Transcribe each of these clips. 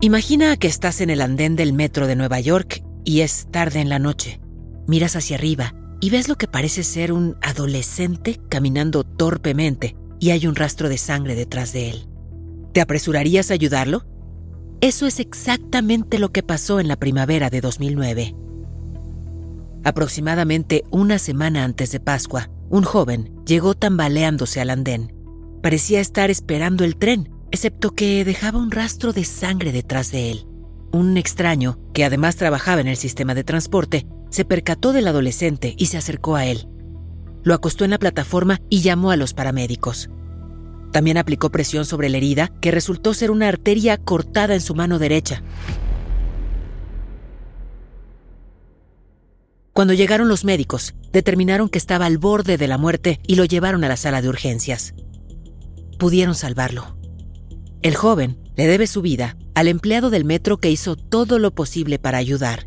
Imagina que estás en el andén del metro de Nueva York y es tarde en la noche. Miras hacia arriba y ves lo que parece ser un adolescente caminando torpemente y hay un rastro de sangre detrás de él. ¿Te apresurarías a ayudarlo? Eso es exactamente lo que pasó en la primavera de 2009. Aproximadamente una semana antes de Pascua, un joven llegó tambaleándose al andén. Parecía estar esperando el tren, excepto que dejaba un rastro de sangre detrás de él. Un extraño, que además trabajaba en el sistema de transporte, se percató del adolescente y se acercó a él. Lo acostó en la plataforma y llamó a los paramédicos. También aplicó presión sobre la herida, que resultó ser una arteria cortada en su mano derecha. Cuando llegaron los médicos, determinaron que estaba al borde de la muerte y lo llevaron a la sala de urgencias. Pudieron salvarlo. El joven le debe su vida al empleado del metro que hizo todo lo posible para ayudar.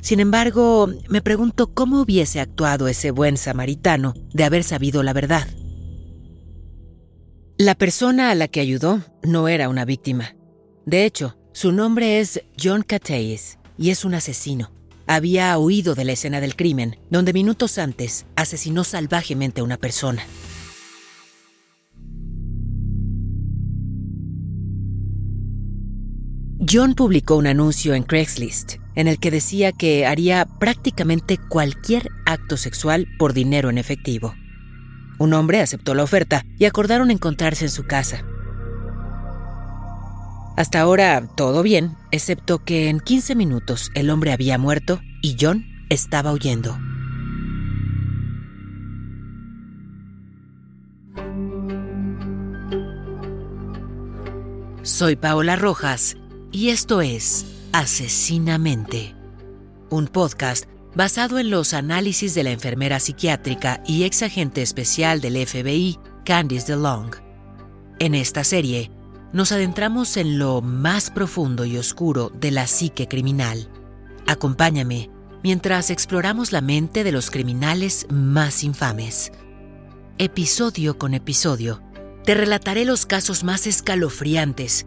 Sin embargo, me pregunto cómo hubiese actuado ese buen samaritano de haber sabido la verdad. La persona a la que ayudó no era una víctima. De hecho, su nombre es John Cateis y es un asesino. Había huido de la escena del crimen, donde minutos antes asesinó salvajemente a una persona. John publicó un anuncio en Craigslist en el que decía que haría prácticamente cualquier acto sexual por dinero en efectivo. Un hombre aceptó la oferta y acordaron encontrarse en su casa. Hasta ahora todo bien, excepto que en 15 minutos el hombre había muerto y John estaba huyendo. Soy Paola Rojas y esto es Asesinamente, un podcast basado en los análisis de la enfermera psiquiátrica y ex agente especial del FBI, Candice DeLong. En esta serie, nos adentramos en lo más profundo y oscuro de la psique criminal. Acompáñame mientras exploramos la mente de los criminales más infames. Episodio con episodio, te relataré los casos más escalofriantes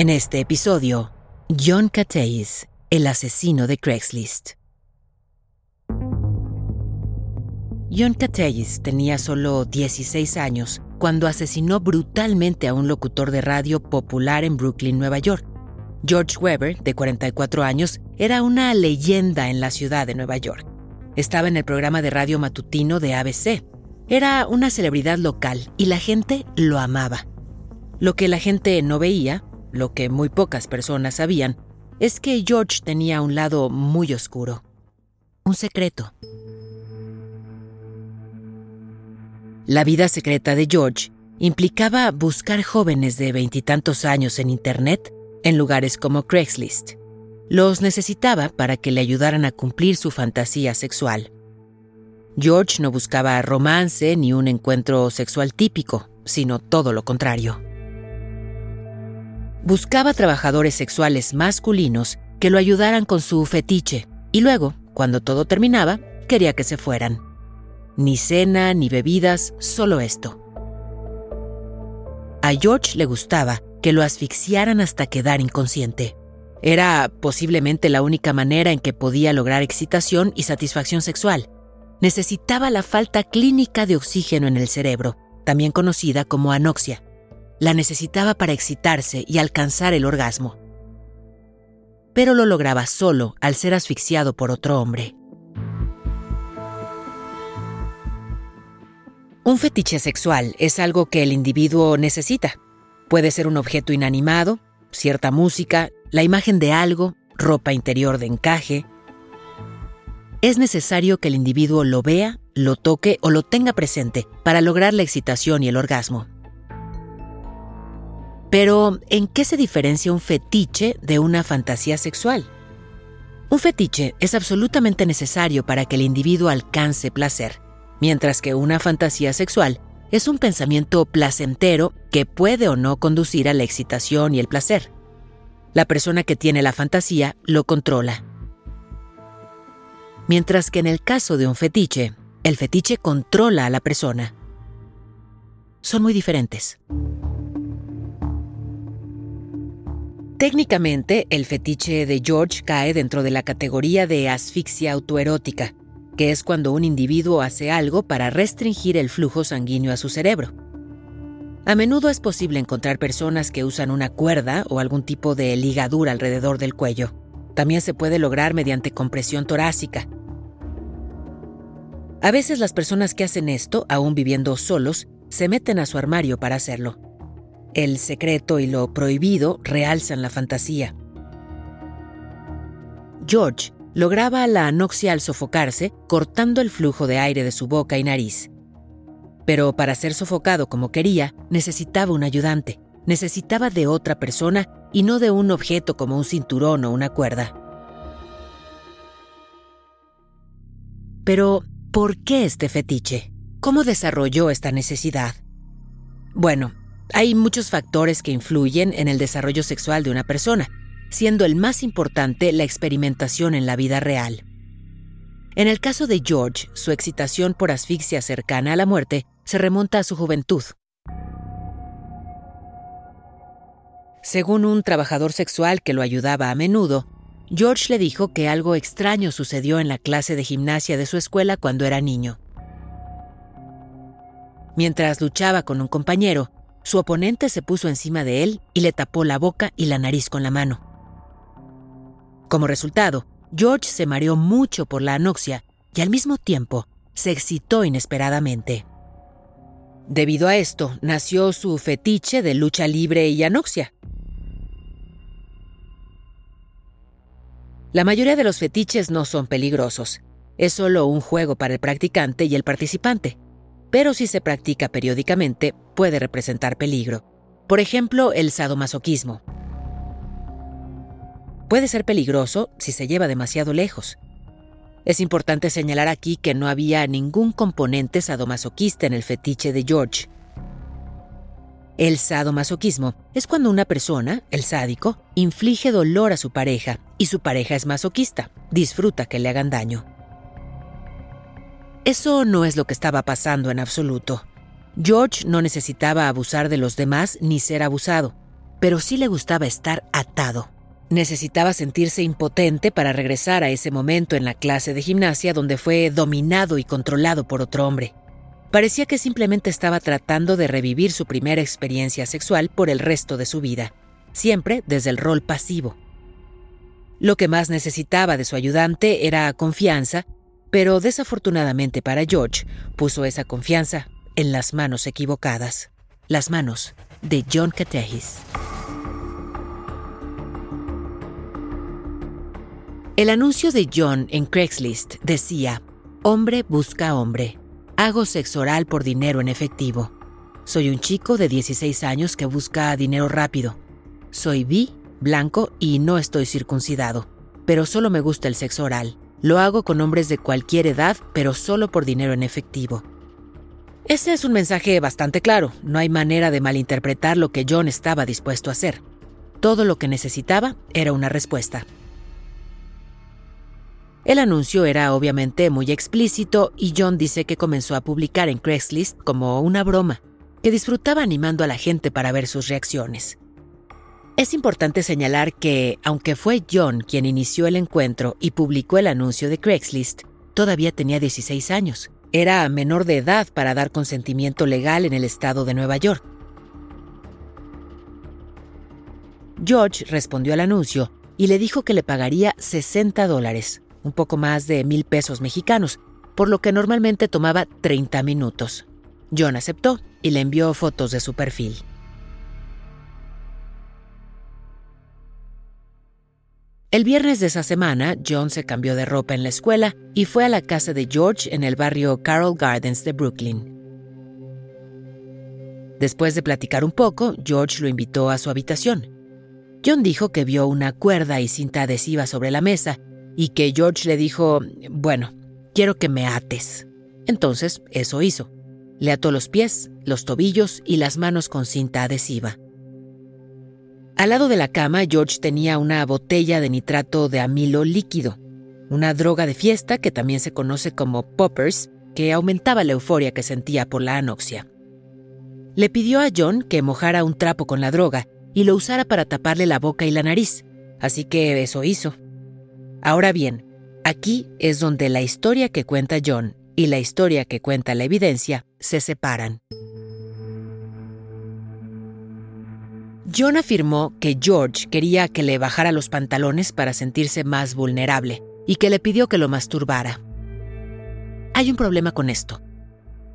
En este episodio, John Cateis, el asesino de Craigslist. John Cateis tenía solo 16 años cuando asesinó brutalmente a un locutor de radio popular en Brooklyn, Nueva York. George Weber, de 44 años, era una leyenda en la ciudad de Nueva York. Estaba en el programa de radio matutino de ABC. Era una celebridad local y la gente lo amaba. Lo que la gente no veía, lo que muy pocas personas sabían, es que George tenía un lado muy oscuro. Un secreto. La vida secreta de George implicaba buscar jóvenes de veintitantos años en Internet en lugares como Craigslist. Los necesitaba para que le ayudaran a cumplir su fantasía sexual. George no buscaba romance ni un encuentro sexual típico, sino todo lo contrario. Buscaba trabajadores sexuales masculinos que lo ayudaran con su fetiche y luego, cuando todo terminaba, quería que se fueran. Ni cena, ni bebidas, solo esto. A George le gustaba que lo asfixiaran hasta quedar inconsciente. Era posiblemente la única manera en que podía lograr excitación y satisfacción sexual. Necesitaba la falta clínica de oxígeno en el cerebro, también conocida como anoxia. La necesitaba para excitarse y alcanzar el orgasmo. Pero lo lograba solo al ser asfixiado por otro hombre. Un fetiche sexual es algo que el individuo necesita. Puede ser un objeto inanimado, cierta música, la imagen de algo, ropa interior de encaje. Es necesario que el individuo lo vea, lo toque o lo tenga presente para lograr la excitación y el orgasmo. Pero, ¿en qué se diferencia un fetiche de una fantasía sexual? Un fetiche es absolutamente necesario para que el individuo alcance placer mientras que una fantasía sexual es un pensamiento placentero que puede o no conducir a la excitación y el placer. La persona que tiene la fantasía lo controla. Mientras que en el caso de un fetiche, el fetiche controla a la persona. Son muy diferentes. Técnicamente, el fetiche de George cae dentro de la categoría de asfixia autoerótica, que es cuando un individuo hace algo para restringir el flujo sanguíneo a su cerebro. A menudo es posible encontrar personas que usan una cuerda o algún tipo de ligadura alrededor del cuello. También se puede lograr mediante compresión torácica. A veces las personas que hacen esto, aún viviendo solos, se meten a su armario para hacerlo. El secreto y lo prohibido realzan la fantasía. George lograba la anoxia al sofocarse, cortando el flujo de aire de su boca y nariz. Pero para ser sofocado como quería, necesitaba un ayudante, necesitaba de otra persona y no de un objeto como un cinturón o una cuerda. Pero, ¿por qué este fetiche? ¿Cómo desarrolló esta necesidad? Bueno, hay muchos factores que influyen en el desarrollo sexual de una persona, siendo el más importante la experimentación en la vida real. En el caso de George, su excitación por asfixia cercana a la muerte se remonta a su juventud. Según un trabajador sexual que lo ayudaba a menudo, George le dijo que algo extraño sucedió en la clase de gimnasia de su escuela cuando era niño. Mientras luchaba con un compañero, su oponente se puso encima de él y le tapó la boca y la nariz con la mano. Como resultado, George se mareó mucho por la anoxia y al mismo tiempo se excitó inesperadamente. Debido a esto, nació su fetiche de lucha libre y anoxia. La mayoría de los fetiches no son peligrosos. Es solo un juego para el practicante y el participante. Pero si se practica periódicamente, puede representar peligro. Por ejemplo, el sadomasoquismo puede ser peligroso si se lleva demasiado lejos. Es importante señalar aquí que no había ningún componente sadomasoquista en el fetiche de George. El sadomasoquismo es cuando una persona, el sádico, inflige dolor a su pareja y su pareja es masoquista, disfruta que le hagan daño. Eso no es lo que estaba pasando en absoluto. George no necesitaba abusar de los demás ni ser abusado, pero sí le gustaba estar atado. Necesitaba sentirse impotente para regresar a ese momento en la clase de gimnasia donde fue dominado y controlado por otro hombre. Parecía que simplemente estaba tratando de revivir su primera experiencia sexual por el resto de su vida, siempre desde el rol pasivo. Lo que más necesitaba de su ayudante era confianza, pero desafortunadamente para George puso esa confianza en las manos equivocadas, las manos de John Catehis. El anuncio de John en Craigslist decía, Hombre busca hombre. Hago sexo oral por dinero en efectivo. Soy un chico de 16 años que busca dinero rápido. Soy bi, blanco y no estoy circuncidado. Pero solo me gusta el sexo oral. Lo hago con hombres de cualquier edad, pero solo por dinero en efectivo. Ese es un mensaje bastante claro. No hay manera de malinterpretar lo que John estaba dispuesto a hacer. Todo lo que necesitaba era una respuesta. El anuncio era obviamente muy explícito y John dice que comenzó a publicar en Craigslist como una broma, que disfrutaba animando a la gente para ver sus reacciones. Es importante señalar que, aunque fue John quien inició el encuentro y publicó el anuncio de Craigslist, todavía tenía 16 años, era menor de edad para dar consentimiento legal en el estado de Nueva York. George respondió al anuncio y le dijo que le pagaría 60 dólares, un poco más de mil pesos mexicanos, por lo que normalmente tomaba 30 minutos. John aceptó y le envió fotos de su perfil. El viernes de esa semana, John se cambió de ropa en la escuela y fue a la casa de George en el barrio Carroll Gardens de Brooklyn. Después de platicar un poco, George lo invitó a su habitación. John dijo que vio una cuerda y cinta adhesiva sobre la mesa y que George le dijo, bueno, quiero que me ates. Entonces, eso hizo. Le ató los pies, los tobillos y las manos con cinta adhesiva. Al lado de la cama, George tenía una botella de nitrato de amilo líquido, una droga de fiesta que también se conoce como poppers, que aumentaba la euforia que sentía por la anoxia. Le pidió a John que mojara un trapo con la droga y lo usara para taparle la boca y la nariz, así que eso hizo. Ahora bien, aquí es donde la historia que cuenta John y la historia que cuenta la evidencia se separan. John afirmó que George quería que le bajara los pantalones para sentirse más vulnerable y que le pidió que lo masturbara. Hay un problema con esto.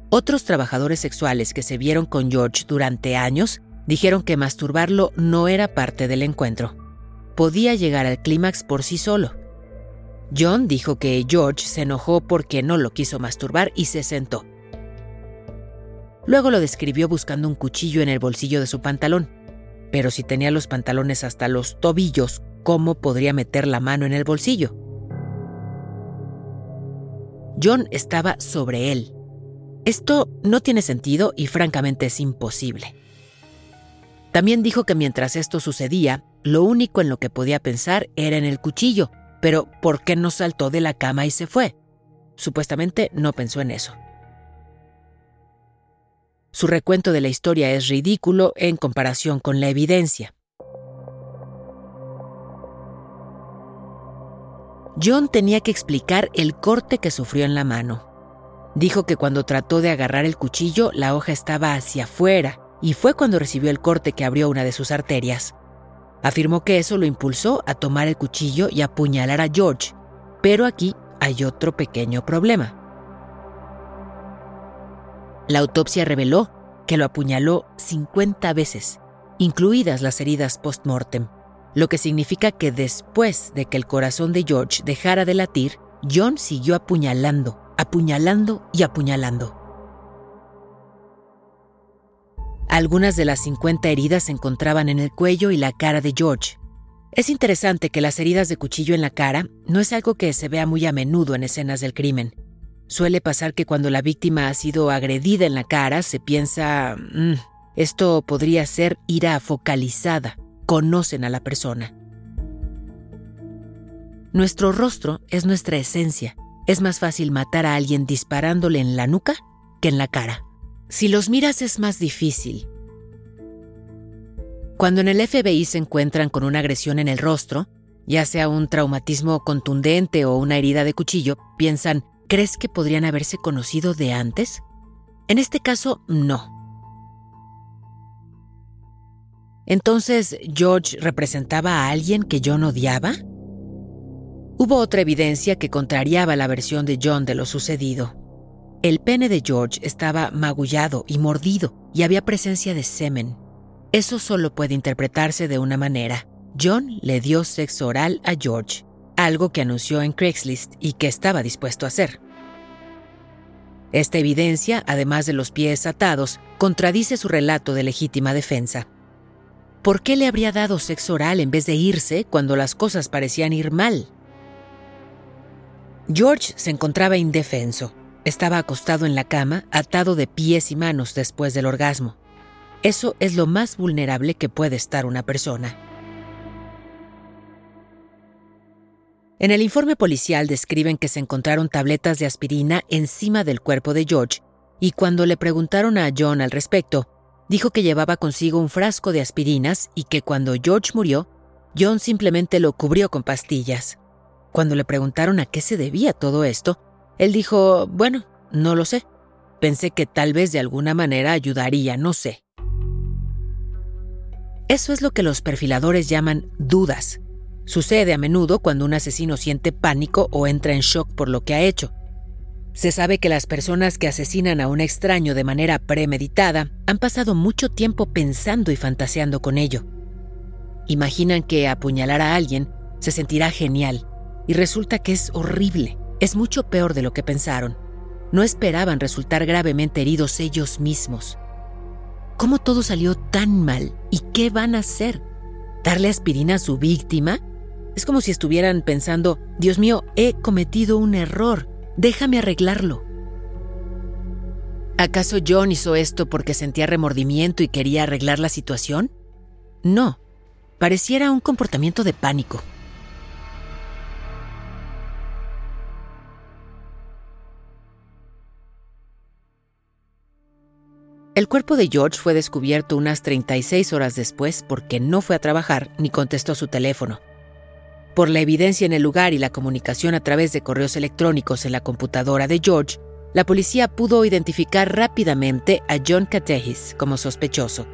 Otros trabajadores sexuales que se vieron con George durante años dijeron que masturbarlo no era parte del encuentro. Podía llegar al clímax por sí solo. John dijo que George se enojó porque no lo quiso masturbar y se sentó. Luego lo describió buscando un cuchillo en el bolsillo de su pantalón. Pero si tenía los pantalones hasta los tobillos, ¿cómo podría meter la mano en el bolsillo? John estaba sobre él. Esto no tiene sentido y francamente es imposible. También dijo que mientras esto sucedía, lo único en lo que podía pensar era en el cuchillo, pero ¿por qué no saltó de la cama y se fue? Supuestamente no pensó en eso. Su recuento de la historia es ridículo en comparación con la evidencia. John tenía que explicar el corte que sufrió en la mano. Dijo que cuando trató de agarrar el cuchillo, la hoja estaba hacia afuera y fue cuando recibió el corte que abrió una de sus arterias. Afirmó que eso lo impulsó a tomar el cuchillo y apuñalar a George, pero aquí hay otro pequeño problema. La autopsia reveló que lo apuñaló 50 veces, incluidas las heridas post-mortem, lo que significa que después de que el corazón de George dejara de latir, John siguió apuñalando, apuñalando y apuñalando. Algunas de las 50 heridas se encontraban en el cuello y la cara de George. Es interesante que las heridas de cuchillo en la cara no es algo que se vea muy a menudo en escenas del crimen. Suele pasar que cuando la víctima ha sido agredida en la cara se piensa, mm, esto podría ser ira focalizada, conocen a la persona. Nuestro rostro es nuestra esencia. Es más fácil matar a alguien disparándole en la nuca que en la cara. Si los miras es más difícil. Cuando en el FBI se encuentran con una agresión en el rostro, ya sea un traumatismo contundente o una herida de cuchillo, piensan, ¿Crees que podrían haberse conocido de antes? En este caso, no. Entonces, ¿George representaba a alguien que John odiaba? Hubo otra evidencia que contrariaba la versión de John de lo sucedido. El pene de George estaba magullado y mordido y había presencia de semen. Eso solo puede interpretarse de una manera. John le dio sexo oral a George algo que anunció en Craigslist y que estaba dispuesto a hacer. Esta evidencia, además de los pies atados, contradice su relato de legítima defensa. ¿Por qué le habría dado sexo oral en vez de irse cuando las cosas parecían ir mal? George se encontraba indefenso. Estaba acostado en la cama, atado de pies y manos después del orgasmo. Eso es lo más vulnerable que puede estar una persona. En el informe policial describen que se encontraron tabletas de aspirina encima del cuerpo de George y cuando le preguntaron a John al respecto, dijo que llevaba consigo un frasco de aspirinas y que cuando George murió, John simplemente lo cubrió con pastillas. Cuando le preguntaron a qué se debía todo esto, él dijo, bueno, No lo sé. Pensé que tal vez de alguna manera ayudaría, no sé. Eso es lo que los perfiladores llaman dudas. Sucede a menudo cuando un asesino siente pánico o entra en shock por lo que ha hecho. Se sabe que las personas que asesinan a un extraño de manera premeditada han pasado mucho tiempo pensando y fantaseando con ello. Imaginan que apuñalar a alguien se sentirá genial y resulta que es horrible, es mucho peor de lo que pensaron. No esperaban resultar gravemente heridos ellos mismos. ¿Cómo todo salió tan mal? ¿Y qué van a hacer? ¿Darle aspirina a su víctima? Es como si estuvieran pensando, Dios mío, he cometido un error, déjame arreglarlo. ¿Acaso John hizo esto porque sentía remordimiento y quería arreglar la situación? No, pareciera un comportamiento de pánico. El cuerpo de George fue descubierto unas 36 horas después porque no fue a trabajar ni contestó su teléfono. Por la evidencia en el lugar y la comunicación a través de correos electrónicos en la computadora de George, la policía pudo identificar rápidamente a John Catehis como sospechoso.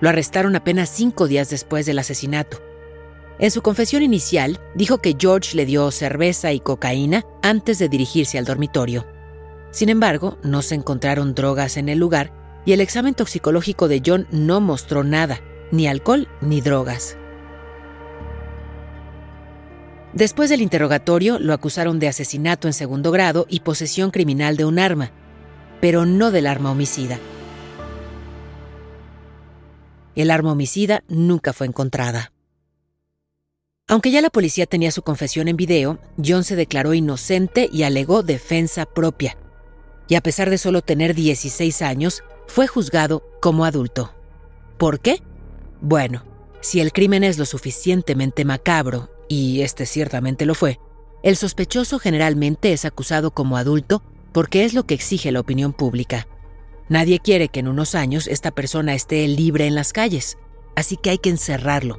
Lo arrestaron apenas cinco días después del asesinato. En su confesión inicial, dijo que George le dio cerveza y cocaína antes de dirigirse al dormitorio. Sin embargo, no se encontraron drogas en el lugar y el examen toxicológico de John no mostró nada, ni alcohol ni drogas. Después del interrogatorio, lo acusaron de asesinato en segundo grado y posesión criminal de un arma, pero no del arma homicida. El arma homicida nunca fue encontrada. Aunque ya la policía tenía su confesión en video, John se declaró inocente y alegó defensa propia, y a pesar de solo tener 16 años, fue juzgado como adulto. ¿Por qué? Bueno, si el crimen es lo suficientemente macabro, y este ciertamente lo fue, el sospechoso generalmente es acusado como adulto porque es lo que exige la opinión pública. Nadie quiere que en unos años esta persona esté libre en las calles, así que hay que encerrarlo.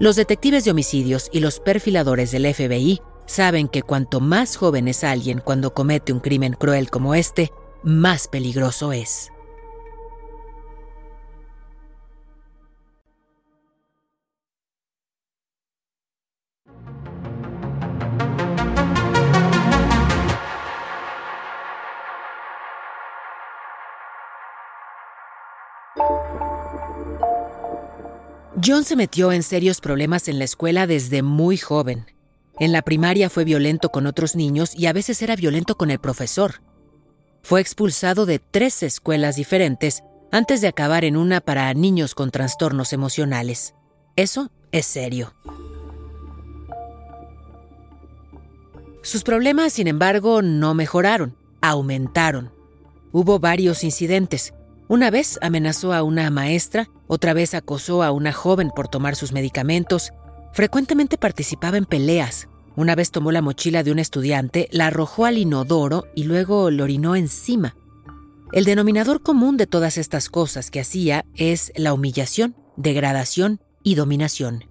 Los detectives de homicidios y los perfiladores del FBI saben que cuanto más joven es alguien cuando comete un crimen cruel como este, más peligroso es. John se metió en serios problemas en la escuela desde muy joven. En la primaria fue violento con otros niños y a veces era violento con el profesor. Fue expulsado de tres escuelas diferentes antes de acabar en una para niños con trastornos emocionales. Eso es serio. Sus problemas, sin embargo, no mejoraron, aumentaron. Hubo varios incidentes, una vez amenazó a una maestra, otra vez acosó a una joven por tomar sus medicamentos, frecuentemente participaba en peleas. Una vez tomó la mochila de un estudiante, la arrojó al inodoro y luego lo orinó encima. El denominador común de todas estas cosas que hacía es la humillación, degradación y dominación.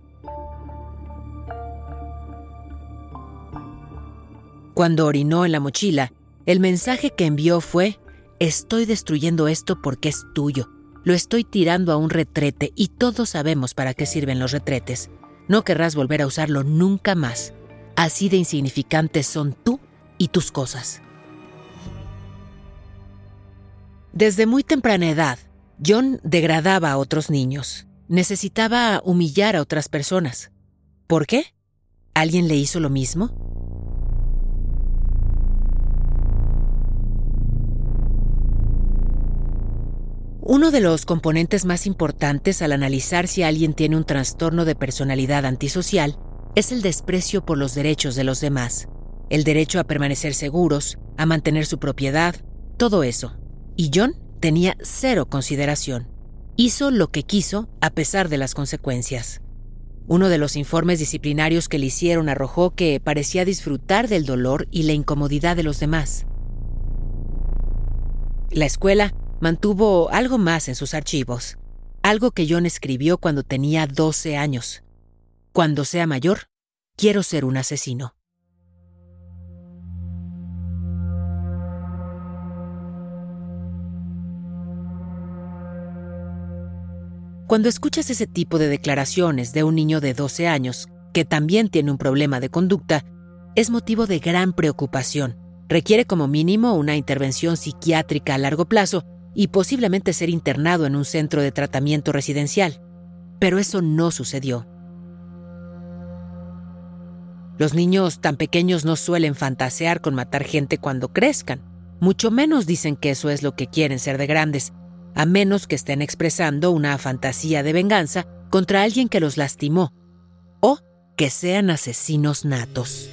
Cuando orinó en la mochila, el mensaje que envió fue Estoy destruyendo esto porque es tuyo. Lo estoy tirando a un retrete y todos sabemos para qué sirven los retretes. No querrás volver a usarlo nunca más. Así de insignificantes son tú y tus cosas. Desde muy temprana edad, John degradaba a otros niños. Necesitaba humillar a otras personas. ¿Por qué? ¿Alguien le hizo lo mismo? Uno de los componentes más importantes al analizar si alguien tiene un trastorno de personalidad antisocial es el desprecio por los derechos de los demás, el derecho a permanecer seguros, a mantener su propiedad, todo eso. Y John tenía cero consideración. Hizo lo que quiso a pesar de las consecuencias. Uno de los informes disciplinarios que le hicieron arrojó que parecía disfrutar del dolor y la incomodidad de los demás. La escuela mantuvo algo más en sus archivos, algo que John escribió cuando tenía 12 años. Cuando sea mayor, quiero ser un asesino. Cuando escuchas ese tipo de declaraciones de un niño de 12 años, que también tiene un problema de conducta, es motivo de gran preocupación. Requiere como mínimo una intervención psiquiátrica a largo plazo y posiblemente ser internado en un centro de tratamiento residencial. Pero eso no sucedió. Los niños tan pequeños no suelen fantasear con matar gente cuando crezcan, mucho menos dicen que eso es lo que quieren ser de grandes, a menos que estén expresando una fantasía de venganza contra alguien que los lastimó, o que sean asesinos natos.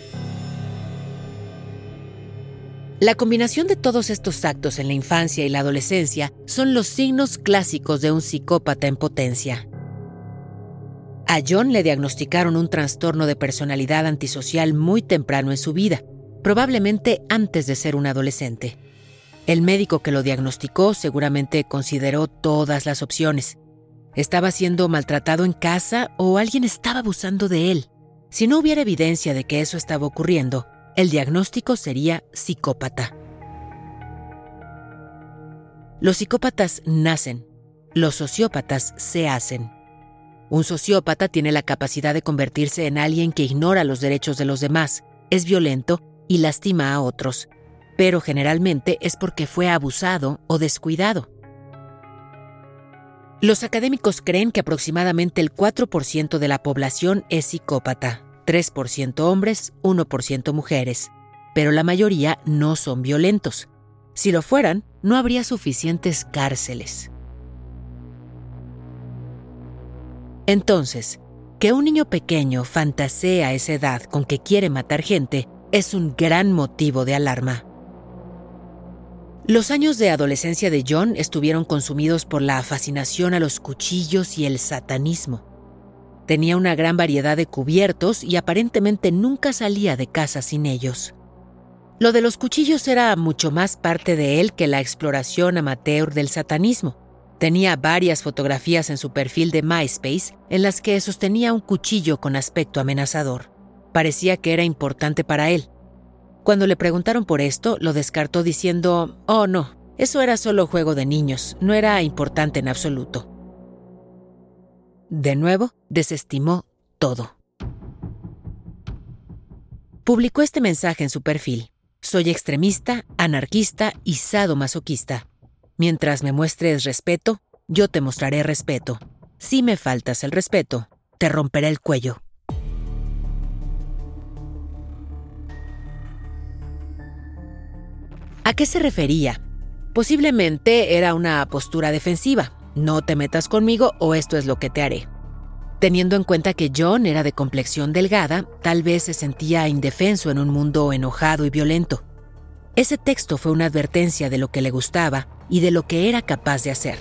La combinación de todos estos actos en la infancia y la adolescencia son los signos clásicos de un psicópata en potencia. A John le diagnosticaron un trastorno de personalidad antisocial muy temprano en su vida, probablemente antes de ser un adolescente. El médico que lo diagnosticó seguramente consideró todas las opciones. Estaba siendo maltratado en casa o alguien estaba abusando de él. Si no hubiera evidencia de que eso estaba ocurriendo, el diagnóstico sería psicópata. Los psicópatas nacen, los sociópatas se hacen. Un sociópata tiene la capacidad de convertirse en alguien que ignora los derechos de los demás, es violento y lastima a otros, pero generalmente es porque fue abusado o descuidado. Los académicos creen que aproximadamente el 4% de la población es psicópata, 3% hombres, 1% mujeres, pero la mayoría no son violentos. Si lo fueran, no habría suficientes cárceles. Entonces, que un niño pequeño fantasee a esa edad con que quiere matar gente es un gran motivo de alarma. Los años de adolescencia de John estuvieron consumidos por la fascinación a los cuchillos y el satanismo. Tenía una gran variedad de cubiertos y aparentemente nunca salía de casa sin ellos. Lo de los cuchillos era mucho más parte de él que la exploración amateur del satanismo. Tenía varias fotografías en su perfil de MySpace en las que sostenía un cuchillo con aspecto amenazador. Parecía que era importante para él, cuando le preguntaron por esto, lo descartó diciendo, oh no, eso era solo juego de niños, no era importante en absoluto. De nuevo, desestimó todo. Publicó este mensaje en su perfil. Soy extremista, anarquista y sadomasoquista. Mientras me muestres respeto, yo te mostraré respeto. Si me faltas el respeto, te romperé el cuello. ¿A qué se refería? Posiblemente era una postura defensiva. No te metas conmigo o esto es lo que te haré. Teniendo en cuenta que John era de complexión delgada, tal vez se sentía indefenso en un mundo enojado y violento. Ese texto fue una advertencia de lo que le gustaba y de lo que era capaz de hacer.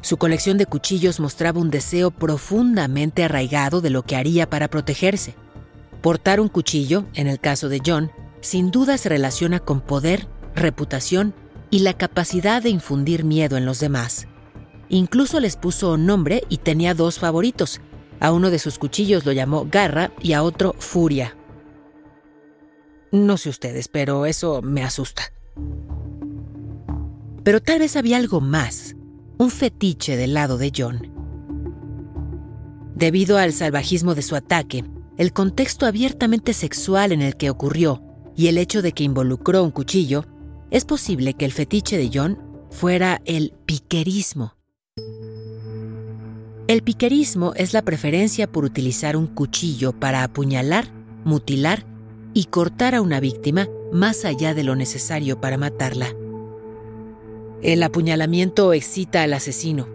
Su colección de cuchillos mostraba un deseo profundamente arraigado de lo que haría para protegerse. Portar un cuchillo, en el caso de John, sin duda se relaciona con poder, reputación y la capacidad de infundir miedo en los demás. Incluso les puso nombre y tenía dos favoritos. A uno de sus cuchillos lo llamó Garra y a otro Furia. No sé ustedes, pero eso me asusta. Pero tal vez había algo más, un fetiche del lado de John. Debido al salvajismo de su ataque, el contexto abiertamente sexual en el que ocurrió y el hecho de que involucró un cuchillo, es posible que el fetiche de John fuera el piquerismo. El piquerismo es la preferencia por utilizar un cuchillo para apuñalar, mutilar y cortar a una víctima más allá de lo necesario para matarla. El apuñalamiento excita al asesino.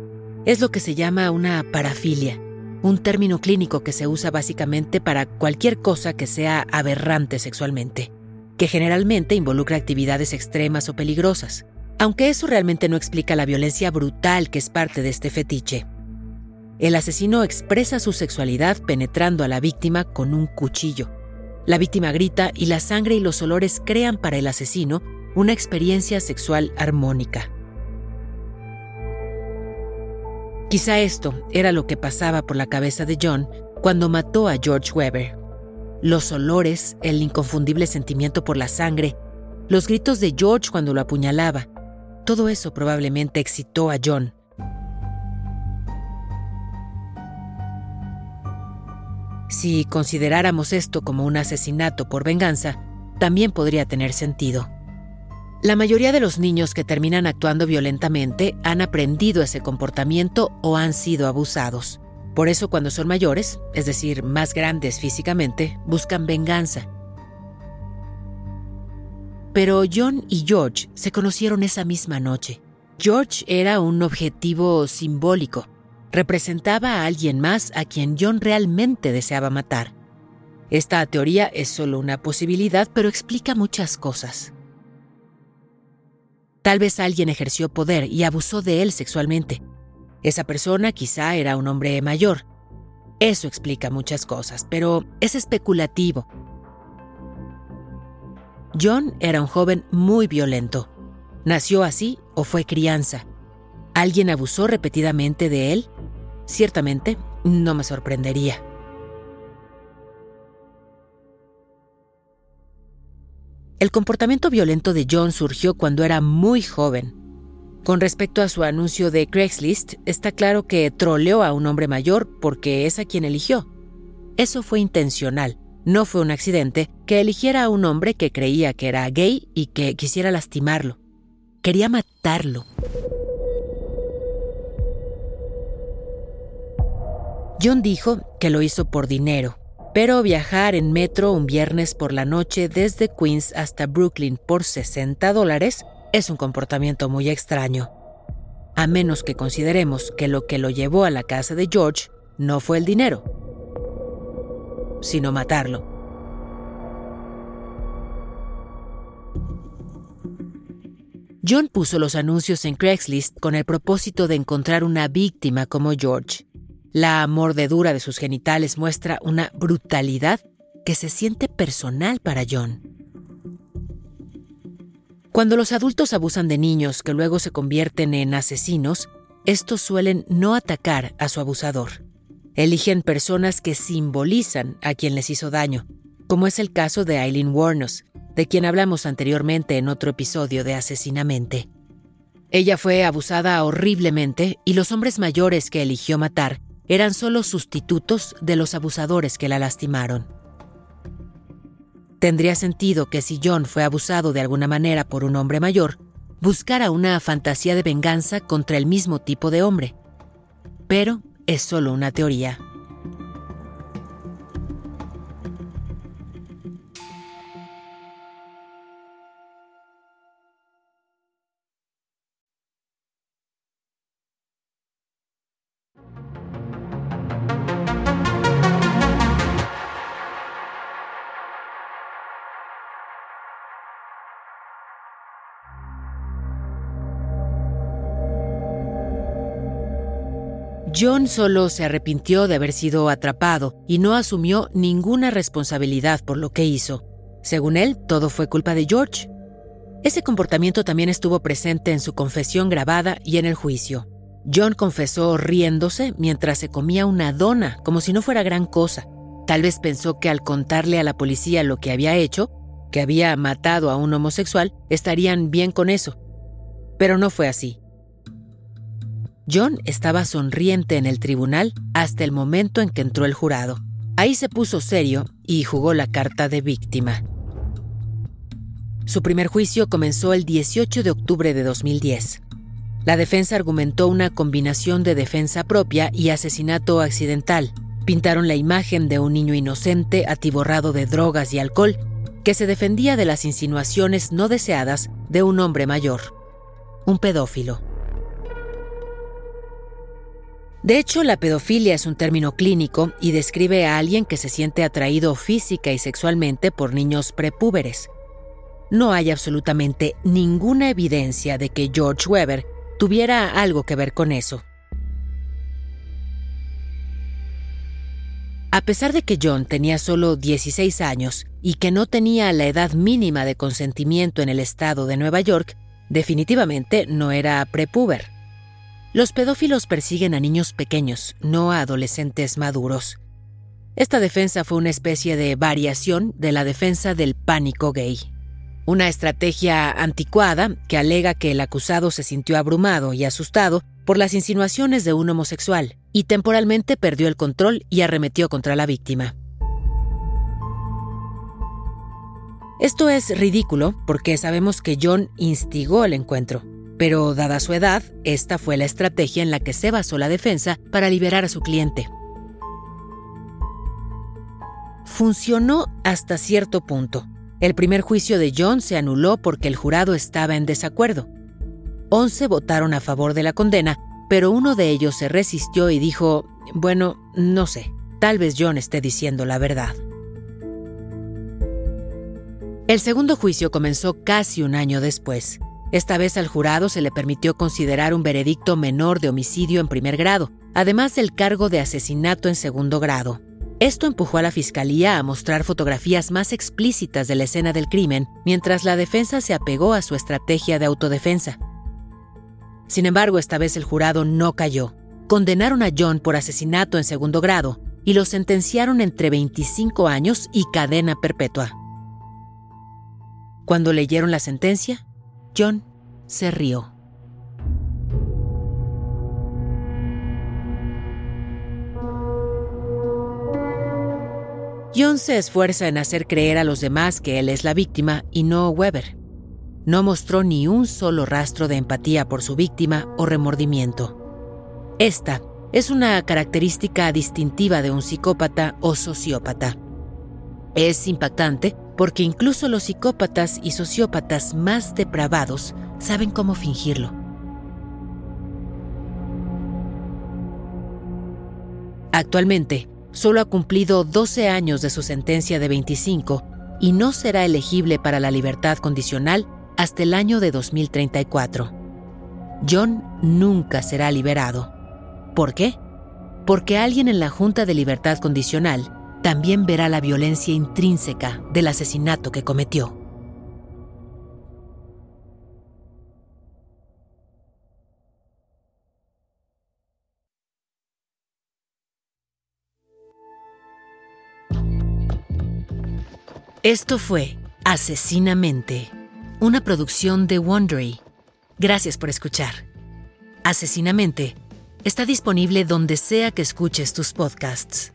Es lo que se llama una parafilia, un término clínico que se usa básicamente para cualquier cosa que sea aberrante sexualmente que generalmente involucra actividades extremas o peligrosas, aunque eso realmente no explica la violencia brutal que es parte de este fetiche. El asesino expresa su sexualidad penetrando a la víctima con un cuchillo. La víctima grita y la sangre y los olores crean para el asesino una experiencia sexual armónica. Quizá esto era lo que pasaba por la cabeza de John cuando mató a George Weber. Los olores, el inconfundible sentimiento por la sangre, los gritos de George cuando lo apuñalaba, todo eso probablemente excitó a John. Si consideráramos esto como un asesinato por venganza, también podría tener sentido. La mayoría de los niños que terminan actuando violentamente han aprendido ese comportamiento o han sido abusados. Por eso cuando son mayores, es decir, más grandes físicamente, buscan venganza. Pero John y George se conocieron esa misma noche. George era un objetivo simbólico. Representaba a alguien más a quien John realmente deseaba matar. Esta teoría es solo una posibilidad, pero explica muchas cosas. Tal vez alguien ejerció poder y abusó de él sexualmente. Esa persona quizá era un hombre mayor. Eso explica muchas cosas, pero es especulativo. John era un joven muy violento. ¿Nació así o fue crianza? ¿Alguien abusó repetidamente de él? Ciertamente, no me sorprendería. El comportamiento violento de John surgió cuando era muy joven. Con respecto a su anuncio de Craigslist, está claro que troleó a un hombre mayor porque es a quien eligió. Eso fue intencional, no fue un accidente que eligiera a un hombre que creía que era gay y que quisiera lastimarlo. Quería matarlo. John dijo que lo hizo por dinero, pero viajar en metro un viernes por la noche desde Queens hasta Brooklyn por 60 dólares es un comportamiento muy extraño. A menos que consideremos que lo que lo llevó a la casa de George no fue el dinero, sino matarlo. John puso los anuncios en Craigslist con el propósito de encontrar una víctima como George. La mordedura de sus genitales muestra una brutalidad que se siente personal para John. Cuando los adultos abusan de niños que luego se convierten en asesinos, estos suelen no atacar a su abusador. Eligen personas que simbolizan a quien les hizo daño, como es el caso de Eileen Warnos, de quien hablamos anteriormente en otro episodio de Asesinamente. Ella fue abusada horriblemente y los hombres mayores que eligió matar eran solo sustitutos de los abusadores que la lastimaron. Tendría sentido que si John fue abusado de alguna manera por un hombre mayor, buscara una fantasía de venganza contra el mismo tipo de hombre. Pero es solo una teoría. John solo se arrepintió de haber sido atrapado y no asumió ninguna responsabilidad por lo que hizo. Según él, todo fue culpa de George. Ese comportamiento también estuvo presente en su confesión grabada y en el juicio. John confesó riéndose mientras se comía una dona, como si no fuera gran cosa. Tal vez pensó que al contarle a la policía lo que había hecho, que había matado a un homosexual, estarían bien con eso. Pero no fue así. John estaba sonriente en el tribunal hasta el momento en que entró el jurado. Ahí se puso serio y jugó la carta de víctima. Su primer juicio comenzó el 18 de octubre de 2010. La defensa argumentó una combinación de defensa propia y asesinato accidental. Pintaron la imagen de un niño inocente atiborrado de drogas y alcohol que se defendía de las insinuaciones no deseadas de un hombre mayor, un pedófilo. De hecho, la pedofilia es un término clínico y describe a alguien que se siente atraído física y sexualmente por niños prepúberes. No hay absolutamente ninguna evidencia de que George Weber tuviera algo que ver con eso. A pesar de que John tenía solo 16 años y que no tenía la edad mínima de consentimiento en el estado de Nueva York, definitivamente no era prepúber. Los pedófilos persiguen a niños pequeños, no a adolescentes maduros. Esta defensa fue una especie de variación de la defensa del pánico gay. Una estrategia anticuada que alega que el acusado se sintió abrumado y asustado por las insinuaciones de un homosexual y temporalmente perdió el control y arremetió contra la víctima. Esto es ridículo porque sabemos que John instigó el encuentro, pero dada su edad, esta fue la estrategia en la que se basó la defensa para liberar a su cliente funcionó hasta cierto punto. El primer juicio de John se anuló porque el jurado estaba en desacuerdo. Once votaron a favor de la condena, pero uno de ellos se resistió y dijo, bueno, no sé, tal vez John esté diciendo la verdad. El segundo juicio comenzó casi un año después. Esta vez al jurado se le permitió considerar un veredicto menor de homicidio en primer grado, además del cargo de asesinato en segundo grado. Esto empujó a la fiscalía a mostrar fotografías más explícitas de la escena del crimen, mientras la defensa se apegó a su estrategia de autodefensa. Sin embargo, esta vez el jurado no cayó. Condenaron a John por asesinato en segundo grado y lo sentenciaron entre 25 años y cadena perpetua. Cuando leyeron la sentencia, John se rió. John se esfuerza en hacer creer a los demás que él es la víctima y no Weber. No mostró ni un solo rastro de empatía por su víctima o remordimiento. Esta es una característica distintiva de un psicópata o sociópata. Es impactante porque incluso los psicópatas y sociópatas más depravados saben cómo fingirlo. Actualmente, solo ha cumplido 12 años de su sentencia de 25 y no será elegible para la libertad condicional hasta el año de 2034. John nunca será liberado. ¿Por qué? Porque alguien en la Junta de Libertad Condicional también verá la violencia intrínseca del asesinato que cometió. Esto fue Asesinamente, una producción de Wondery. Gracias por escuchar. Asesinamente está disponible donde sea que escuches tus podcasts.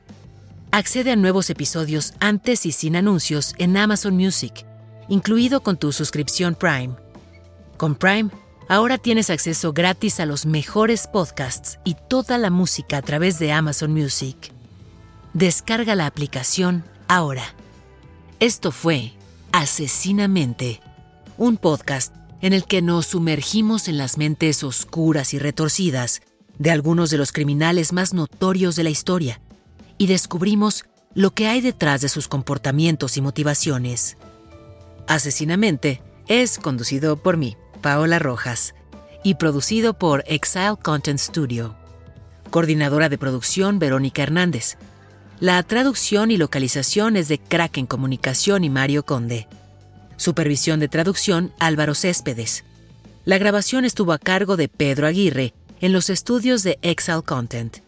Accede a nuevos episodios antes y sin anuncios en Amazon Music, incluido con tu suscripción Prime. Con Prime, ahora tienes acceso gratis a los mejores podcasts y toda la música a través de Amazon Music. Descarga la aplicación ahora. Esto fue Asesinamente, un podcast en el que nos sumergimos en las mentes oscuras y retorcidas de algunos de los criminales más notorios de la historia y descubrimos lo que hay detrás de sus comportamientos y motivaciones. Asesinamente es conducido por mí, Paola Rojas, y producido por Exile Content Studio. Coordinadora de producción Verónica Hernández. La traducción y localización es de Kraken Comunicación y Mario Conde. Supervisión de traducción Álvaro Céspedes. La grabación estuvo a cargo de Pedro Aguirre en los estudios de Excel Content.